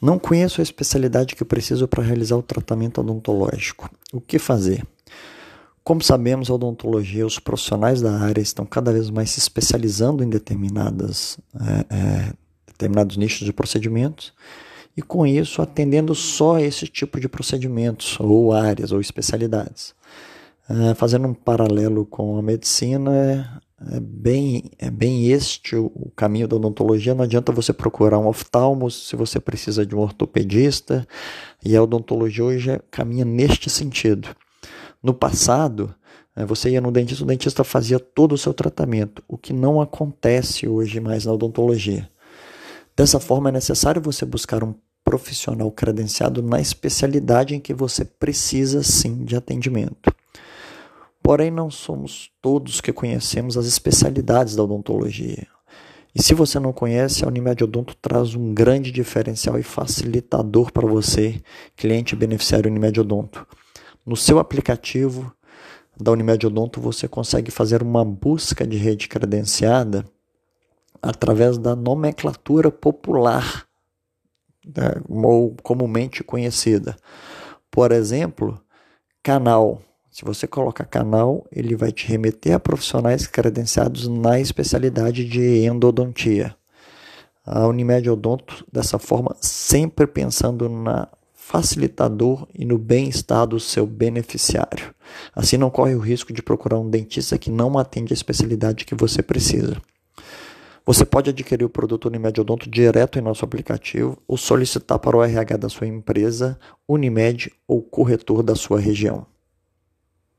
Não conheço a especialidade que preciso para realizar o tratamento odontológico. O que fazer? Como sabemos, a odontologia, os profissionais da área estão cada vez mais se especializando em determinadas, é, é, determinados nichos de procedimentos e, com isso, atendendo só esse tipo de procedimentos, ou áreas, ou especialidades. É, fazendo um paralelo com a medicina, é bem, é bem este o, caminho da odontologia. Não adianta você procurar um oftalmo se você precisa de um ortopedista, e a odontologia hoje caminha neste sentido. No passado, né, você ia no dentista, o dentista fazia todo o seu tratamento, o que não acontece hoje mais na odontologia. Dessa forma, é necessário você buscar um profissional credenciado na especialidade em que você precisa sim de atendimento. Porém, não somos todos que conhecemos as especialidades da odontologia. E se você não conhece, a Unimed Odonto traz um grande diferencial e facilitador para você, cliente beneficiário Unimed Odonto. No seu aplicativo da Unimed Odonto, você consegue fazer uma busca de rede credenciada através da nomenclatura popular, né, ou comumente conhecida. Por exemplo, canal. Se você coloca canal, ele vai te remeter a profissionais credenciados na especialidade de endodontia. A Unimed Odonto, dessa forma, sempre pensando na facilitador e no bem-estar do seu beneficiário. Assim não corre o risco de procurar um dentista que não atende a especialidade que você precisa. Você pode adquirir o produto Unimed Odonto direto em nosso aplicativo ou solicitar para o RH da sua empresa, Unimed ou corretor da sua região.